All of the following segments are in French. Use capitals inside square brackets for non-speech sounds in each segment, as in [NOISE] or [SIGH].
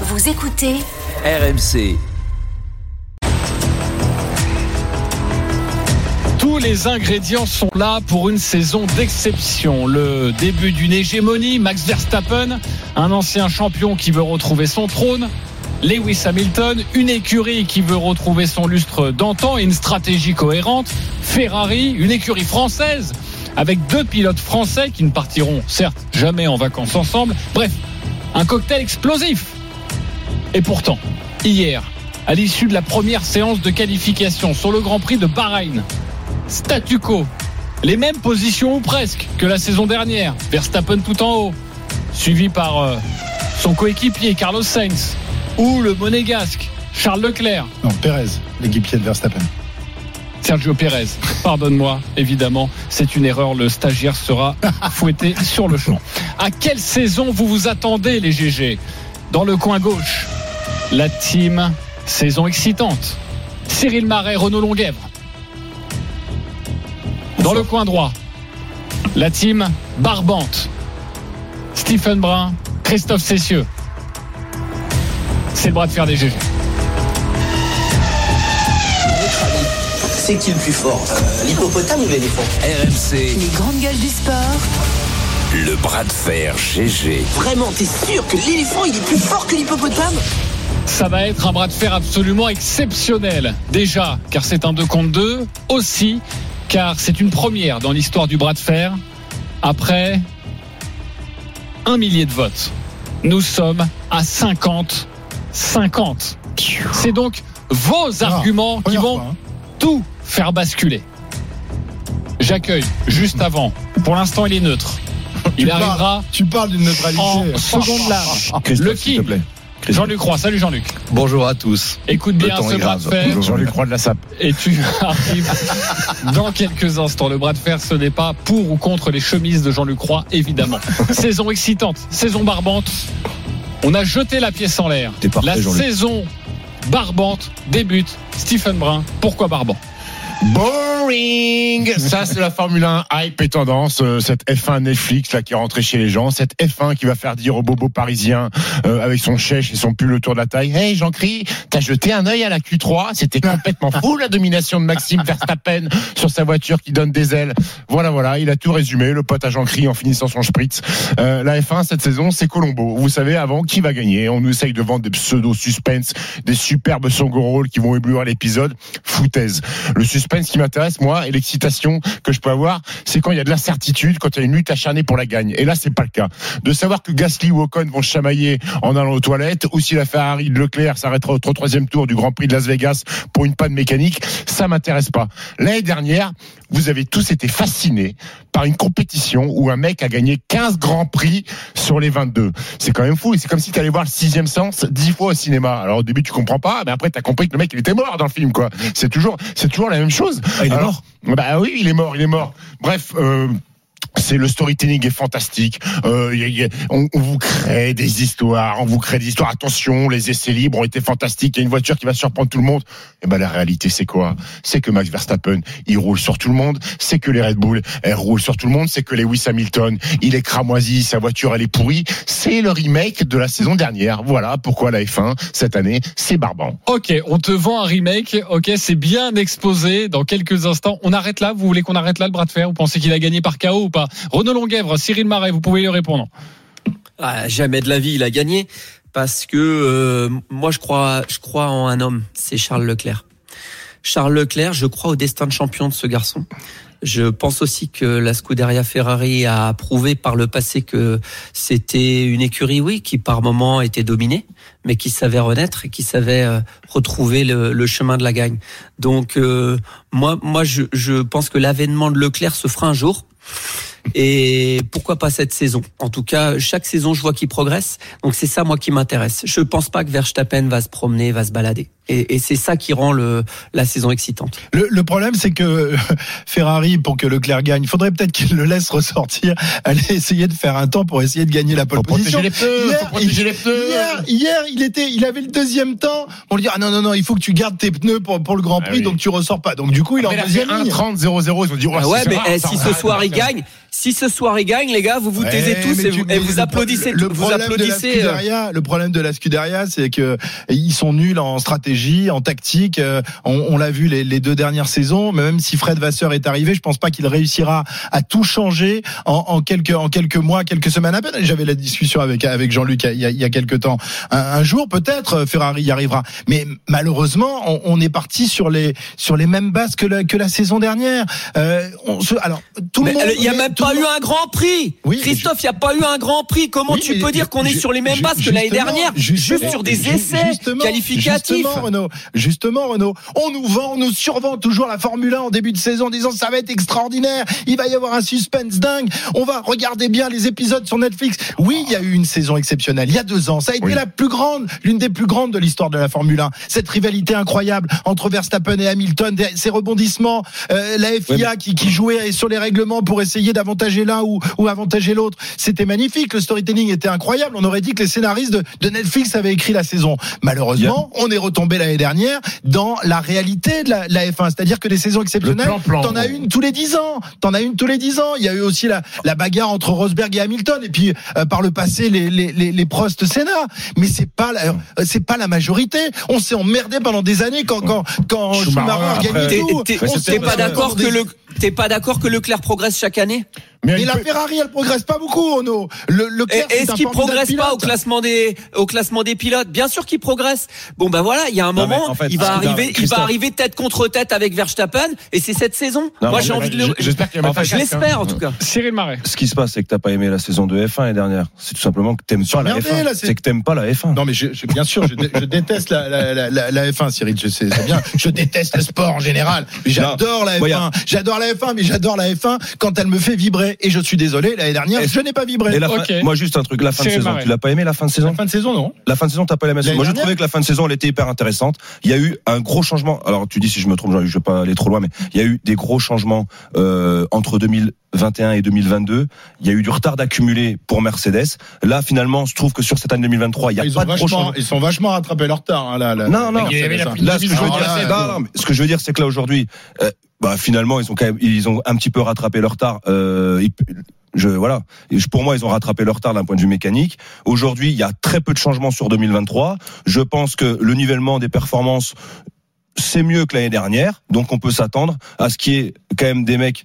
Vous écoutez RMC. Tous les ingrédients sont là pour une saison d'exception. Le début d'une hégémonie, Max Verstappen, un ancien champion qui veut retrouver son trône, Lewis Hamilton, une écurie qui veut retrouver son lustre d'antan et une stratégie cohérente, Ferrari, une écurie française avec deux pilotes français qui ne partiront certes jamais en vacances ensemble. Bref, un cocktail explosif. Et pourtant, hier, à l'issue de la première séance de qualification sur le Grand Prix de Bahreïn, statu quo, les mêmes positions ou presque que la saison dernière, Verstappen tout en haut, suivi par euh, son coéquipier Carlos Sainz ou le monégasque Charles Leclerc. Non, Pérez, l'équipier de Verstappen. Sergio Pérez, pardonne-moi, évidemment, c'est une erreur, le stagiaire sera [LAUGHS] fouetté sur le champ. À quelle saison vous vous attendez, les GG Dans le coin gauche, la team saison excitante. Cyril Marais, Renaud Longuèvre. Dans le coin droit, la team barbante. Stephen Brun, Christophe Cessieux. C'est le bras de fer des GG. C'est qui le plus fort? Euh, L'hippopotame ou l'éléphant? RMC, les grandes gueules du sport. le bras de fer GG. Vraiment, t'es sûr que l'éléphant il est plus fort que l'hippopotame? Ça va être un bras de fer absolument exceptionnel. Déjà, car c'est un 2 contre 2. Aussi, car c'est une première dans l'histoire du bras de fer. Après un millier de votes. Nous sommes à 50. 50. C'est donc vos arguments qui vont fois, hein. tout faire basculer. J'accueille juste avant. Pour l'instant, il est neutre. Il Tu arrivera parles- Tu parles d'une neutralité. en seconde large. Christophe, Le s'il te King. plaît. Jean-Luc Roy. Salut Jean-Luc. Bonjour à tous. Écoute Le bien ce bras de fer. Jean-Luc Roy de la Sape. Et tu [LAUGHS] arrives dans quelques instants. Le bras de fer, ce n'est pas pour ou contre les chemises de Jean-Luc Roy, évidemment. [LAUGHS] saison excitante, saison barbante. On a jeté la pièce en l'air. La saison barbante débute. Stephen Brun, pourquoi barbant? Boring Ça, c'est la Formule 1 hype et tendance. euh, cette F1 Netflix là qui est rentrée chez les gens. Cette F1 qui va faire dire au bobo parisien euh, avec son chèche et son pull autour de la taille Hey Jean-Cri, t'as jeté un œil à la Q3 C'était complètement fou la domination de Maxime Verstappen sur sa voiture qui donne des ailes. Voilà, voilà, il a tout résumé. Le pote à Jean-Cri en finissant son spritz. Euh, la F1 cette saison, c'est Colombo. Vous savez avant qui va gagner? On nous essaye de vendre des pseudo-suspense, des superbes rôles qui vont éblouir l'épisode. Foutaise. Le suspense qui m'intéresse, moi, et l'excitation que je peux avoir, c'est quand il y a de l'incertitude, quand il y a une lutte acharnée pour la gagne. Et là, c'est pas le cas. De savoir que Gasly ou Ocon vont chamailler en allant aux toilettes, ou si la Ferrari de Leclerc s'arrêtera au troisième tour du Grand Prix de Las Vegas pour une panne mécanique, ça m'intéresse pas. L'année dernière, vous avez tous été fascinés par une compétition où un mec a gagné 15 grands prix sur les 22. C'est quand même fou. C'est comme si tu allais voir le sixième sens 10 fois au cinéma. Alors au début, tu comprends pas, mais après, tu as compris que le mec, il était mort dans le film, quoi. C'est toujours, c'est toujours la même chose. Ah, il est Alors, Bah oui, il est mort, il est mort. Bref, euh, c'est le storytelling est fantastique. Euh, on, vous crée des histoires, on vous crée des histoires. Attention, les essais libres ont été fantastiques. Il y a une voiture qui va surprendre tout le monde. Et ben la réalité, c'est quoi? C'est que Max Verstappen, il roule sur tout le monde. C'est que les Red Bull, elles roulent sur tout le monde. C'est que Lewis Hamilton, il est cramoisi, sa voiture, elle est pourrie. C'est le remake de la saison dernière. Voilà pourquoi la F1 cette année, c'est barbant. Ok, on te vend un remake. Ok, c'est bien exposé. Dans quelques instants, on arrête là. Vous voulez qu'on arrête là le bras de fer? Vous pensez qu'il a gagné par KO ou pas? Renaud Longuèvre, Cyril Marais, vous pouvez lui répondre. Ah, jamais de la vie il a gagné parce que euh, moi je crois je crois en un homme, c'est Charles Leclerc. Charles Leclerc, je crois au destin de champion de ce garçon. Je pense aussi que la Scuderia Ferrari a prouvé par le passé que c'était une écurie, oui, qui par moment était dominée, mais qui savait renaître et qui savait euh, retrouver le, chemin de la gagne. Donc euh, moi, moi, je pense que l'avènement de Leclerc se fera un jour. Et pourquoi pas cette saison? En tout cas, chaque saison, je vois qu'il progresse. Donc c'est ça, moi, qui m'intéresse. Je pense pas que Verstappen va se promener, va se balader. Et, et c'est ça qui rend le, la saison excitante. Le, le problème, c'est que [LAUGHS] Ferrari, pour que Leclerc gagne, il faudrait peut-être qu'il le laisse ressortir, [LAUGHS] aller essayer de faire un temps pour essayer de gagner la pole Faut position. protéger les pneus, Hier, faut il- les pneus. Hier, hier, il était, il avait le deuxième temps. On lui dit ah non non non, il faut que tu gardes tes pneus pour, pour le Grand Ah Prix, oui. donc tu ressors pas. Donc du coup, il est en deuxième ligne. 1,30 0 0 Ils ont dit, oh, Ah ouais, mais eh, si ce soir il gagne, si ce soir il gagne, les gars, vous vous Ouais, taisez tous et vous, mais et vous le- applaudissez, le vous de la euh, Scuderia, le problème de la Scuderia, c'est que ils sont nuls en stratégie, en tactique. Euh, On, on l'a vu les, les deux dernières saisons. Mais même si Fred Vasseur est arrivé, je pense pas qu'il réussira à tout changer en, en quelques en quelques mois, quelques semaines à peine. J'avais la discussion avec avec Jean-Luc il y a, il y a quelques temps. Un, un jour, peut-être euh, Ferrari y arrivera. Mais malheureusement, on, on est parti sur les sur les mêmes bases que la que la saison dernière. Euh, on se, alors tout le monde. il n'y a mais même tout pas eu un grand prix. Oui, Christophe, il n'y a pas eu un grand prix. Comment Oui, tu peux dire qu'on est sur les mêmes bases que l'année dernière Juste sur des essais justement, qualificatifs. Justement, Renaud. Justement, Renaud. On nous vend, on nous survend toujours la Formule 1 en début de saison en disant ça va être extraordinaire. Il va y avoir un suspense dingue. On va regarder bien les épisodes sur Netflix. Oui, il y a eu une saison exceptionnelle. Il y a deux ans. Ça a été Oui. la plus grande, l'une des plus grandes de l'histoire de la Formule 1. Cette rivalité incroyable entre Verstappen et Hamilton, ces rebondissements, euh, la FIA qui, qui jouait sur les règlements pour essayer d'avantager l'un ou, ou avantager l'autre. C'était magnifique. Le storytelling était incroyable. On aurait dit que les scénaristes de, de Netflix avaient écrit la saison. Malheureusement, on est retombé l'année dernière dans la réalité de la, la F1. C'est-à-dire que des saisons exceptionnelles, t'en as une tous les dix ans. T'en as une tous les dix ans. Il y a eu aussi la, la bagarre entre Rosberg et Hamilton. Et puis, euh, par le passé, les, les, les, les Prost Senna. Mais c'est pas la, euh, c'est pas la majorité. On s'est emmerdé pendant des années quand, quand, quand Schumacher, Schumacher T'es tout. t'es- On t'es s'est pas d'accord que le t'es pas d'accord que Leclerc progresse chaque année? Mais Mais la peut- Ferrari, elle progresse pas beaucoup, Ono. Le, le Et- Est-ce qu'il progresse pas au classement des au classement des pilotes? Bien sûr qu'il progresse. Bon ben voilà, il y a un Non, moment, en fait, il va non, arriver, il va arriver tête contre tête avec Verstappen et c'est cette saison. Non, Moi j'ai envie de le J'espère qu'il y a En même pas fait, je l'espère en tout cas. Cyril Marais. Ce qui se passe, c'est que t'as pas aimé la saison de F1 l'année dernière. C'est tout simplement que t'aimes pas la emmerdé, F1. là, c'est- que t'aimes pas la F1. Non, mais je, je- bien sûr, je, dé- je déteste la, la, la, la, la F1, Cyril. Je sais bien. Je déteste le sport en général. J'adore la F1. regarde. J'adore la F1, mais j'adore la F1 quand elle me fait vibrer. Et je suis désolé, l'année dernière, je n'ai pas vibré. Et la fin- Ok. moi, juste un truc, la fin de saison. Tu l'as pas aimé la fin de saison La fin de saison, non La fin de saison, t'as pas aimé la saison. Moi, dernière trouvé que la fin de saison, elle était hyper intéressante. Il y a eu un gros changement. Alors, tu dis si je me trompe, je vais pas aller trop loin, mais il y a eu des gros changements euh, entre 2021 et 2022. Il y a eu du retard d'accumuler pour Mercedes. Là, finalement, je trouve que sur cette année 2023, il y a ils, pas de vachement, ils sont vachement rattrapés leur retard. Hein, là, là. Non, non. Hein. Là, ce que je veux Ah, dire, là, c'est, là, non, non, mais ce que je veux dire, c'est que là aujourd'hui, euh, bah, finalement, ils ont quand même, ils ont un petit peu rattrapé leur retard. Euh, je voilà. Pour moi, ils ont rattrapé leur retard d'un point de vue mécanique. Aujourd'hui, il y a très peu de changements sur 2023. Je pense que le nivellement des performances c'est mieux que l'année dernière, donc on peut s'attendre à ce qu'il y ait quand même des mecs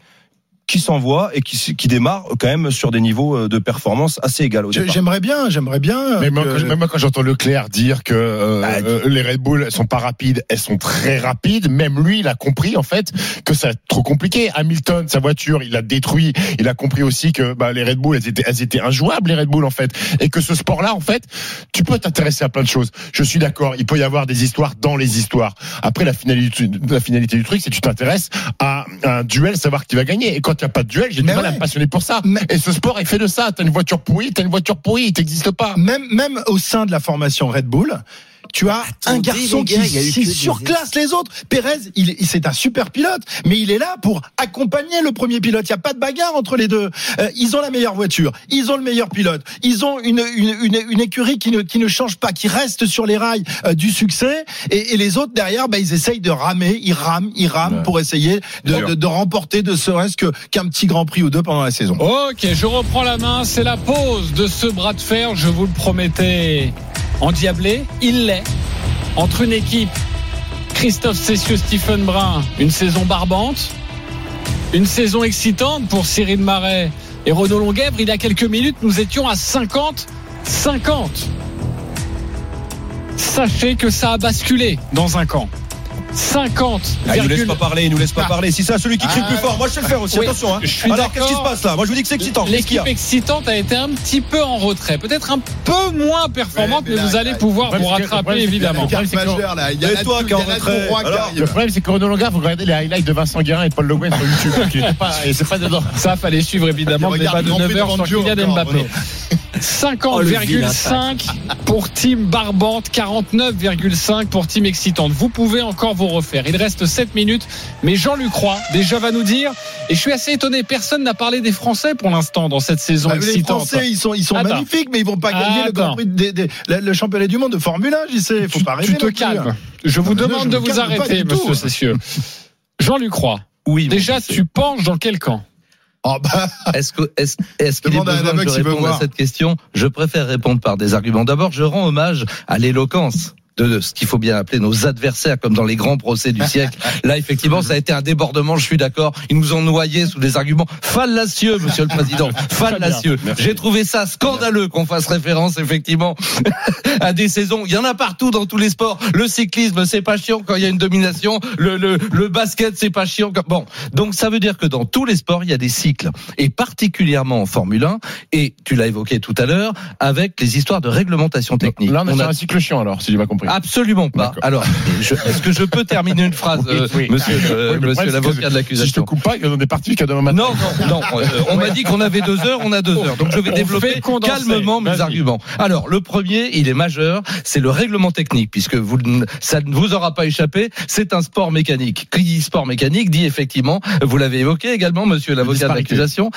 qui s'envoient et qui, qui démarrent quand même sur des niveaux euh, de performance assez départ. J'aimerais bien, j'aimerais bien. Mais moi, que- quand, même moi, quand j'entends Leclerc dire que euh, Bah, euh, les Red Bull elles sont pas rapides, elles sont très rapides. Même lui, il a compris en fait que ça trop compliqué. Hamilton, sa voiture, il l'a détruit. Il a compris aussi que bah, les Red Bull, elles étaient, elles étaient injouables les Red Bull en fait, et que ce sport-là, en fait, tu peux t'intéresser à plein de choses. Je suis d'accord. Il peut y avoir des histoires dans les histoires. Après, la finalité, la finalité du truc, c'est que tu t'intéresses à un duel, savoir qui va gagner. Et quand il n'y a pas de duel, j'ai du mal à ouais. me passionner pour ça. Mais- Et ce sport est fait de ça. T'as une voiture pourrie, t'as une voiture pourrie, il t'existe pas. même, même au sein de la formation Red Bull, tu as un garçon gars, qui, des surclasse les autres. Pérez, il, il- c'est un super pilote, mais il est là pour accompagner le premier pilote. Il n'y a pas de bagarre entre les deux. Euh, ils ont la meilleure voiture, ils ont le meilleur pilote, ils ont une, une, une, une écurie qui ne, qui ne change pas, qui reste sur les rails euh, du succès. Et, et les autres derrière, bah, ils essayent de ramer, ils rament, ils rament Ouais. pour essayer de, de, de remporter de serait-ce que qu'un petit Grand Prix ou deux pendant la saison. Ok, je reprends la main. C'est la pause de ce bras de fer. Je vous le promettais endiablé. Il l'est. Entre une équipe, Christophe Cessieux, Stephen Brun, une saison barbante. Une saison excitante pour Cyril Marais et Renaud Longuèvre. Il y a quelques minutes, nous étions à 50. 50. Sachez que ça a basculé dans un camp. 50. Ah, il nous laisse pas parler, il nous laisse pas parler. Si c'est celui qui crie le plus fort, moi je sais le faire aussi. Oui, Attention. Hein. je suis Alors qu'est-ce qui se passe là Moi je vous dis que c'est excitant. L'équipe excitante a été un petit peu en retrait, peut-être un peu moins performante, Ouais, mais mais, là, vous allez là, pouvoir vous rattraper évidemment. Et toi qui en retrait. Le problème, c'est que Renaud Longa, vous regardez les highlights de Vincent Guérin et Paul Le Guen sur YouTube. [LAUGHS] et c'est pas dedans. Ça fallait suivre évidemment le débat de le Grand Prix 9h de sur Kylian Mbappé. Renaud. 50,5 pour Team Barbante, 49,5 pour Team Excitante. Vous pouvez encore vous refaire. Il reste 7 minutes, mais Jean-Luc Roy déjà va nous dire, et je suis assez étonné, personne n'a parlé des Français pour l'instant dans cette saison Bah, les excitante. Français, ils sont, ils sont Attends. magnifiques, mais ils vont pas gagner le, Attends. Prix des- des- le, le championnat du monde de Formule 1, j'y sais. Faut tu, pas tu rêver. te non plus, hein. calmes. Je vous Non, mais non, demande je de vous arrêter, monsieur Cessieux. Jean-Luc Roy, Oui. déjà tu penches dans quel camp? Oh, bah, Est-ce que est-ce est-ce qu'il est besoin que je réponde à cette question? Je préfère répondre par des arguments. D'abord, je rends hommage à l'éloquence de ce qu'il faut bien appeler nos adversaires, comme dans les grands procès du siècle. [LAUGHS] Là, effectivement, ça a été un débordement, je suis d'accord. Ils nous ont noyés sous des arguments fallacieux, monsieur le président. [LAUGHS] Fallacieux. J'ai trouvé ça scandaleux qu'on fasse référence, effectivement, [LAUGHS] à des saisons. Il y en a partout dans tous les sports. Le cyclisme, c'est pas chiant quand il y a une domination. Le, le, le basket, c'est pas chiant. Quand... Bon. Donc, ça veut dire que dans tous les sports, il y a des cycles. Et particulièrement en Formule 1. Et tu l'as évoqué tout à l'heure, avec les histoires de réglementation technique. Là, on a On fait a- un cycle chiant alors, si j'ai pas compris. Absolument pas. Alors, est-ce que je peux terminer une phrase, euh, oui. monsieur, Oui, presque, l'avocat de Si je te l'accusation coupe pas, il y en a des parties jusqu'à demain matin. non, non, non. euh, on m'a dit qu'on avait deux heures, on a deux heures. Donc je vais On développer calmement mes arguments. Alors, le premier, il est majeur, c'est le règlement technique, puisque vous, ça ne vous aura pas échappé, c'est un sport mécanique. Qui dit sport mécanique dit effectivement, vous l'avez évoqué également, monsieur l'avocat de l'accusation,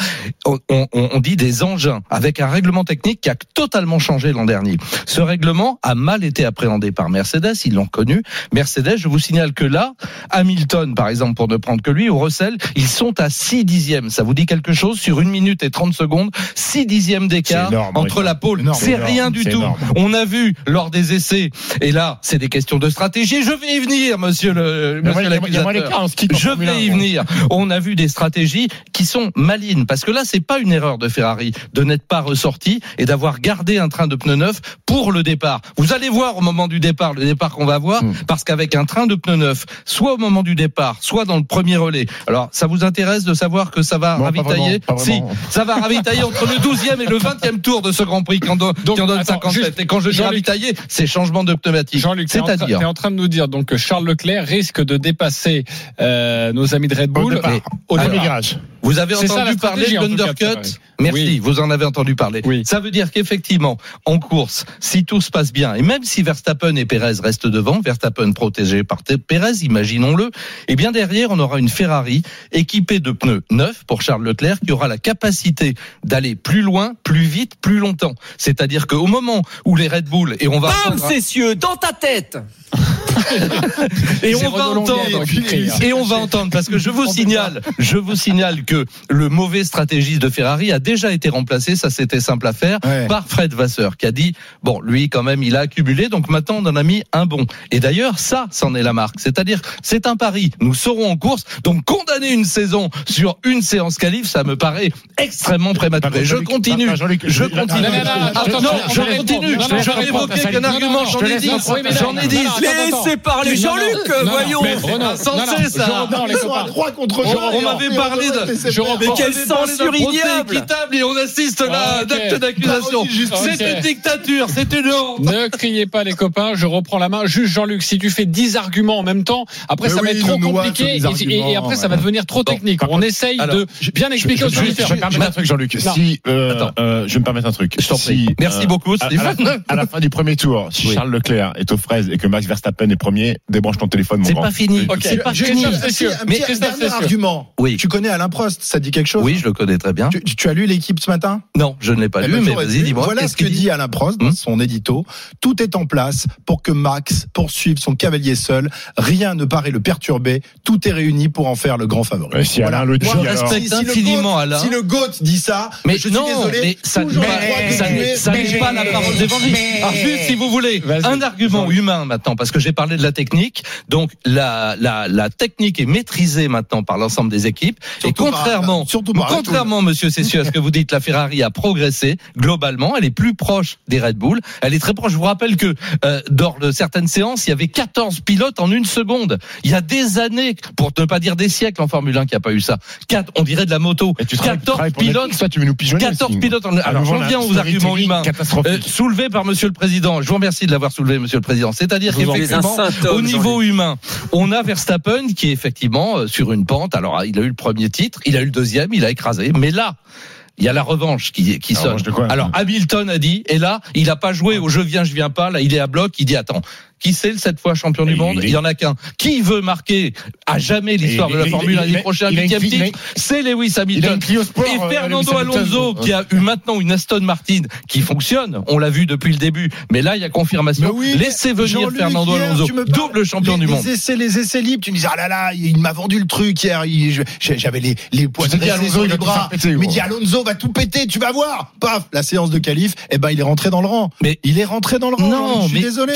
on, on- on dit des engins, avec un règlement technique qui a totalement changé l'an dernier. Ce règlement a mal été appréhendé par Mercedes, ils l'ont connu. Mercedes, je vous signale que là, Hamilton, par exemple, pour ne prendre que lui, ou Russell, ils sont à 6 dixièmes. Ça vous dit quelque chose Sur une minute et 30 secondes, 6 dixièmes d'écart énorme, entre la pole. Énorme, C'est rien du tout. énorme. On a vu lors des essais, et là, c'est des questions de stratégie. Je vais y venir, monsieur le, monsieur l'accusateur. Je 1, vais y venir. On a vu des stratégies qui sont malines parce que là c'est pas une erreur de Ferrari de n'être pas ressorti et d'avoir gardé un train de pneus neuf pour le départ. Vous allez voir au moment du départ le départ qu'on va voir Hmm. parce qu'avec un train de pneus neuf, soit au moment du départ, soit dans le premier relais. Alors ça vous intéresse de savoir que ça va Non, pas ravitailler vraiment, pas Si, ça va ravitailler entre le 12e et le 20e tour de ce Grand Prix qui en donne, Donc, qui en donne attends, 57. juste, Et quand je dis ravitailler, c'est changement de pneumatique. Jean-Luc, t'es en, train- C'est-à-dire t'es en train de nous dire donc que Charles Leclerc risque de dépasser euh, nos amis de Red Au Bull départ. au Alors, départ. Vous avez entendu parler de l'undercut. Merci, Oui. vous en avez entendu parler. Oui. Ça veut dire qu'effectivement, en course, si tout se passe bien, et même si Verstappen et Perez restent devant, Verstappen protégé par Perez, imaginons-le, et bien derrière, on aura une Ferrari équipée de pneus neufs pour Charles Leclerc qui aura la capacité d'aller plus loin, plus vite, plus longtemps. C'est-à-dire qu'au moment où les Red Bull, et on va Bam, entendre- Cessieux, dans ta tête [LAUGHS] [LAUGHS] et on va entendre, et on va entendre, parce que je vous signale, je vous signale que le mauvais stratégiste de Ferrari a déjà été remplacé, ça c'était simple à faire, Ouais. par Fred Vasseur, qui a dit, bon, lui quand même, il a accumulé, donc maintenant on en a mis un bon. Et d'ailleurs, ça, c'en est la marque. C'est-à-dire, c'est un pari. Nous serons en course, donc condamner une saison sur une séance qualif, ça me paraît extrêmement prématuré. Je continue. Je continue. Non, je continue. je évoqué qu'un argument, j'en ai dit. J'en ai dit. Laissez parler Jean-Luc, voyons Renaud, Insensé, ça. On m'avait parlé de- je. On quelle censure ignoble. équitable et on assiste là à Ok. d'acte d'accusation. C'est une dictature, c'est une honte. Ne criez pas les copains, je reprends la main. Juste Jean-Luc, si tu fais 10 arguments en même temps, après Mais ça va être trop compliqué et, après ça va devenir trop Bon, technique. On essaye alors, de bien expliquer aux Je, je, auditeurs. je vais me permettre un truc, Jean-Luc. Si, euh, euh, je vais me permettre un truc. Je t'en prie. Si, Merci euh, beaucoup, à, la, Stéphane. à la fin du premier tour, si. Charles Leclerc est aux fraises et que Max Verstappen est premier, débranche ton téléphone, mon C'est pas fini. Ok. C'est pas fini. Un Mais Cessieux. argument. Oui. Tu connais Alain Prost, ça dit quelque chose Oui, je le connais très bien. tu, tu as lu l'équipe ce matin? Non, je ne l'ai pas Eh lu, ben, mais vas-y, dis-moi. Voilà ce que dit Alain Prost dans Hmm son édito. Tout est en place pour que Max poursuive son cavalier seul. Rien ne paraît le perturber. Tout est réuni pour en faire le grand favori. Si Alain le dit, Moi, je alors. respecte Si- si le infiniment GOAT- Alain. Si le GOAT dit ça, Mais je suis non, désolé. mais ça n'est pas, pas la parole d'évangile. Alors juste, si vous voulez, un argument humain maintenant, parce que j'ai parlé de la technique. Donc la, la, la technique est maîtrisée maintenant par l'ensemble des équipes. Et Surtout par- contrairement, surtout Bull. contrairement, Monsieur Cessieux, à ce que vous dites, la Ferrari a progressé globalement. Elle est plus proche des Red Bull. Elle est très proche. Je vous rappelle que euh, lors de certaines séances, il y avait 14 pilotes en une seconde. Il y a des années, pour ne pas dire des siècles en Formule 1, qu'il n'y a pas eu ça. Quatre, on dirait de la moto. Et tu travailles- tu 14 travailles pour pilotes. Toi, tu veux nous pigeonner 14 aussi. pilotes. En... À Alors, j'en viens aux arguments humains. Euh, soulevés par Monsieur le Président. Je vous remercie de l'avoir soulevé, Monsieur le Président. Êtes un qu'effectivement, au niveau humain, on a Verstappen qui est effectivement euh, sur une pente. Alors, il a eu le premier titre, il a eu le deuxième, il a écrasé. Mais là, il y a la revanche qui, qui La sonne. revanche de quoi? Alors, Hamilton a dit, et là, il a pas joué au je viens, je viens pas. Là, il est à bloc. Il dit, attends, Qui c'est sept fois champion du monde il y en a qu'un. Qui veut marquer à jamais l'histoire de la Formule il- 1 il- l'année prochaine huitième titre C'est Lewis Hamilton. Et euh, Fernando. Alonso, qui a eu maintenant une Aston Martin qui fonctionne, on l'a vu depuis le début, mais là il y a confirmation. Mais oui, Laissez venir Fernando Alonso, tu me parles- double champion du monde. Les essais, les essais libres, tu me disais, ah là là, il m'a vendu le truc hier, j'avais les, les poids dis, sur il les va tout faire bras. gros. dit, Alonso va tout péter, tu vas voir. Paf, la séance de qualif, eh ben, il est rentré dans le rang. Mais- il est rentré dans le rang. Non, je suis mais- désolé.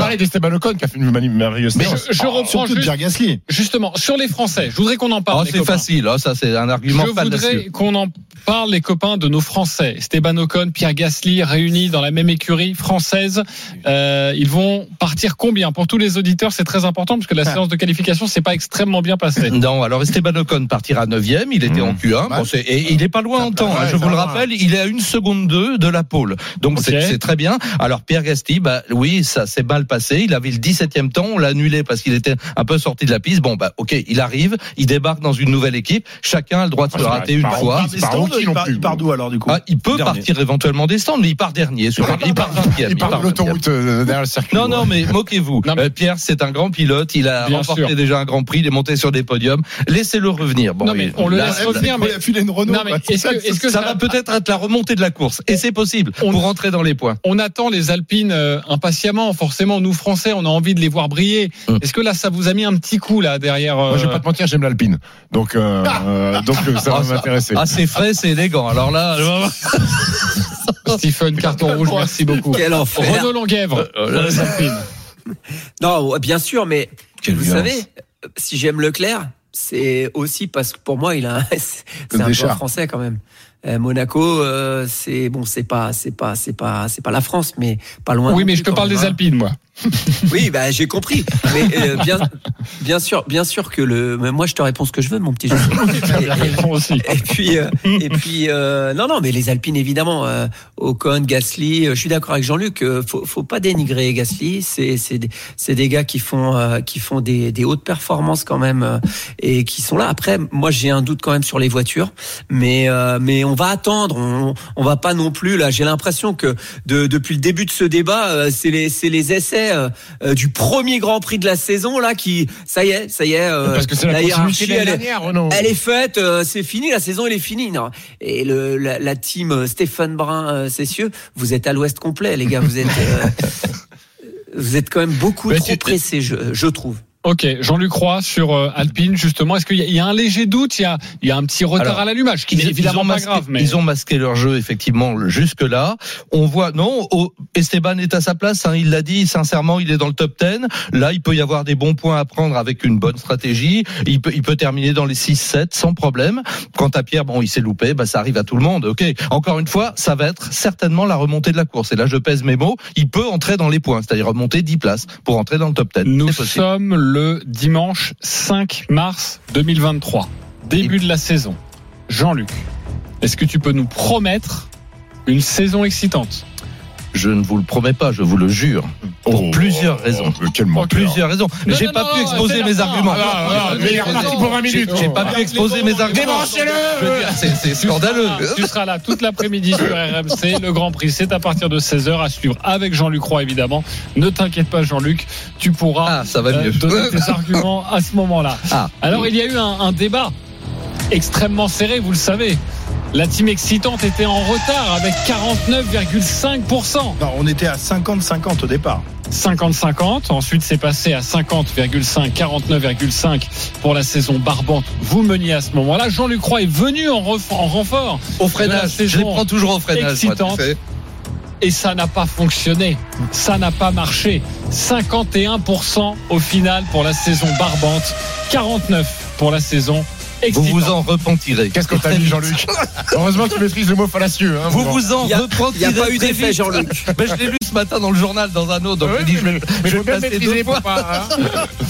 Parler d'Esteban Ocon qui a fait une merveilleuse Mais séance. je, je reprends juste- Pierre Gasly. justement sur les Français. Je voudrais qu'on en parle. Oh, c'est facile, oh, ça c'est un argument Je voudrais qu'on en parle, les copains de nos Français. Esteban Ocon, Pierre Gasly, réunis dans la même écurie française. Euh, ils vont partir combien? Pour tous les auditeurs, c'est très important parce que la Ah. séance de qualification s'est pas extrêmement bien passée. [LAUGHS] Non, alors Esteban Ocon partira 9 il était Mmh. en Q1, Ouais. bon, c'est- et il est pas loin en temps, hein, je vous le rappelle, il est à une seconde 2 de la pole. Donc c'est c'est très bien. Alors Pierre Gasly, bah oui, ça s'est mal passé, il avait le 17e temps, on l'a annulé parce qu'il était un peu sorti de la piste. Bon bah OK, il arrive, il débarque dans une nouvelle équipe, chacun a le droit de se rater une par fois. il part, plus. il part d'où alors, du coup Ah, il peut Dernier. partir éventuellement des stands, mais il part dernier. Sur il part 20e. Il part de 20e. l'autoroute euh, derrière le circuit. Non, non, mais moquez-vous. Non, mais- Euh, Pierre, c'est un grand pilote. Il a Bien remporté sûr. déjà un grand prix. Il est monté sur des podiums. Laissez-le revenir. Bon, Non, mais et on le laisse revenir, mais- Il a filé une Renault. Non, mais quoi. est-ce que, est-ce que ça ça, va peut-être être la remontée de la course. Et c'est possible On- pour rentrer dans les points. on attend les Alpines euh, impatiemment. Forcément, nous Français, on a envie de les voir briller. Hum. Est-ce que là, ça vous a mis un petit coup là derrière euh, Moi, je vais pas te mentir, j'aime l'Alpine. Donc, euh, euh, donc euh, ça Ah, va m'intéresser. Ah, c'est frais, c'est élégant. Alors là, Stephen carton rouge Merci beaucoup. Quel enfer. Renaud Longuèvre Alpines. Non, bien sûr, mais Quelle vous violence. savez, euh, si j'aime Leclerc, c'est aussi parce que pour moi, il a, un- [LAUGHS] c'est un chars. français quand même. Euh, Monaco, euh, c'est bon, c'est pas, c'est pas, c'est pas, c'est pas la France, mais pas loin. Oui, mais plus, je te parle même, des hein. Alpines, moi. [LAUGHS] Oui, bah j'ai compris. Mais euh, bien, bien sûr, bien sûr que le. mais moi, je te réponds ce que je veux, mon petit. [LAUGHS] Aussi. Et puis, euh, et puis, euh, non, non, mais les Alpines évidemment, euh, Ocon, Gasly. euh, je suis d'accord avec Jean-Luc. euh, faut, faut pas dénigrer Gasly. C'est, c'est, des- c'est des gars qui font, euh, qui font des, des hautes performances quand même euh, et qui sont là. Après, moi, j'ai un doute quand même sur les voitures, mais, euh, mais on va attendre. On, on va pas non plus là. J'ai l'impression que de, depuis le début de ce débat, euh, c'est les, c'est les essais euh, euh, du premier Grand Prix de la saison là qui, ça y est, ça y est. euh, Parce que c'est la, la hiérarchie, elle est- dernière, Renaud. elle est faite, euh, c'est fini, la saison elle est finie. Non. Et le, la, la team Stéphane Brun, Cessieux, vous êtes à l'ouest complet, les gars. Vous êtes, [LAUGHS] vous êtes quand même beaucoup Mais trop pressés, je, je trouve. Ok, Jean-Luc Roy sur euh, Alpine, justement. Est-ce qu'il y, y a un léger doute? Il y a, il y a un petit retard Alors, à l'allumage, qui n'est évidemment pas grave. Mais... ils ont masqué leur jeu effectivement jusque là. On voit non, oh, Esteban est à sa place. hein, il l'a dit sincèrement, il est dans le top 10. Là, il peut y avoir des bons points à prendre avec une bonne stratégie. Il peut, il peut terminer dans les 6-7 sans problème. Quant à Pierre, bon, il s'est loupé. Bah, ça arrive à tout le monde. Ok. Encore une fois, ça va être certainement la remontée de la course. Et là, je pèse mes mots. Il peut entrer dans les points, c'est-à-dire remonter 10 places pour entrer dans le top 10. Nous sommes le dimanche 5 mars 2023, début de la saison. Jean-Luc, est-ce que tu peux nous promettre une saison excitante? Je ne vous le promets pas, je vous le jure. Pour Oh, plusieurs oh, raison. oh, Quel menteur. Plusieurs raisons. Mais j'ai pas non, pu exposer mes arguments. Ah, ah, ah, mais il est reparti pour 20 J'ai minutes. j'ai pas pu exposer mes arguments. Débranchez-le C'est scandaleux. Tu seras là- toute l'après-midi sur RMC. Le Grand Prix, c'est à partir de 16h à suivre avec Jean-Luc Roy, évidemment. Ne t'inquiète pas, Jean-Luc. Tu pourras Ah, ça va euh, mieux. donner tes [LAUGHS] arguments à ce moment-là. Ah. Alors, il y a eu un, un débat extrêmement serré, vous le savez. La team excitante était en retard avec 49,5%. Non, on était à 50-50 au départ. 50-50. Ensuite, c'est passé à 50,5, 49,5 pour la saison barbante. Vous meniez à ce moment-là. Jean-Luc Roy est venu en, ref- en renfort Au De la freinage. Je les prends toujours au freinage. moi, excitante. sais. et ça n'a pas fonctionné. Ça n'a pas marché. 51% au final pour la saison barbante. 49% pour la saison Vous vous en repentirez. Qu'est-ce que t'as dit, Jean-Luc [LAUGHS] Heureusement que tu maîtrises le mot fallacieux. Hein, Vous vous en repentirez. Il n'y a pas eu d'effet. Jean-Luc. [LAUGHS] Ben, je l'ai lu ce matin dans le journal dans un autre. Donc Ouais, je dis, je mais mais je vais deux fois. pas. hein. [LAUGHS]